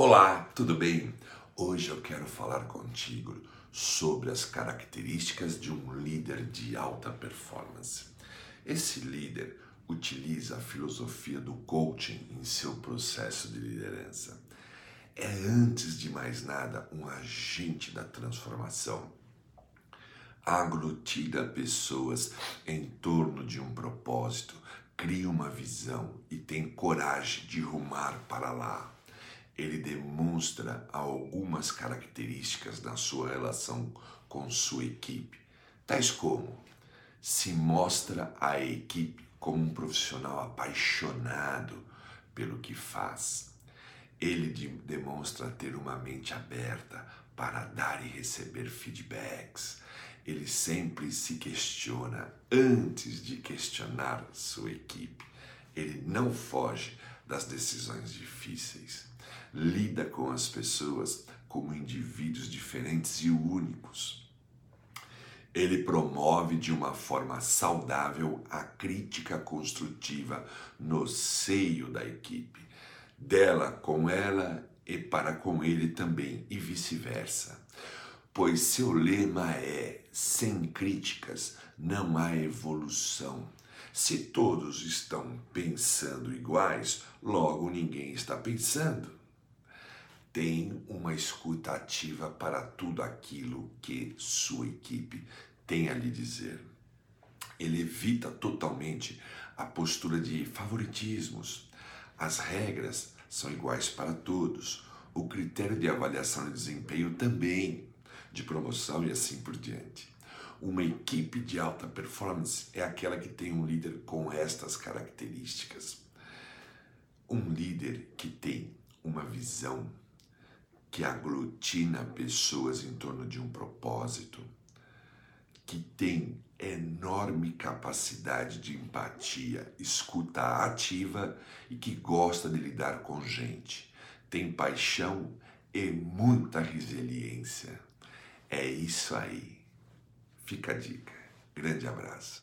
Olá, tudo bem? Hoje eu quero falar contigo sobre as características de um líder de alta performance. Esse líder utiliza a filosofia do coaching em seu processo de liderança. É, antes de mais nada, um agente da transformação. Aglutina pessoas em torno de um propósito, cria uma visão e tem coragem de rumar para lá ele demonstra algumas características na sua relação com sua equipe, tais como se mostra a equipe como um profissional apaixonado pelo que faz. Ele de, demonstra ter uma mente aberta para dar e receber feedbacks. Ele sempre se questiona antes de questionar sua equipe. Ele não foge das decisões difíceis lida com as pessoas como indivíduos diferentes e únicos. Ele promove de uma forma saudável a crítica construtiva no seio da equipe, dela com ela e para com ele também, e vice-versa. Pois seu lema é: sem críticas não há evolução. Se todos estão pensando iguais, logo ninguém está pensando tem uma escuta ativa para tudo aquilo que sua equipe tem a lhe dizer. Ele evita totalmente a postura de favoritismos. As regras são iguais para todos. O critério de avaliação de desempenho também, de promoção e assim por diante. Uma equipe de alta performance é aquela que tem um líder com estas características. Um líder que tem uma visão que aglutina pessoas em torno de um propósito, que tem enorme capacidade de empatia, escuta ativa e que gosta de lidar com gente, tem paixão e muita resiliência. É isso aí. Fica a dica. Grande abraço.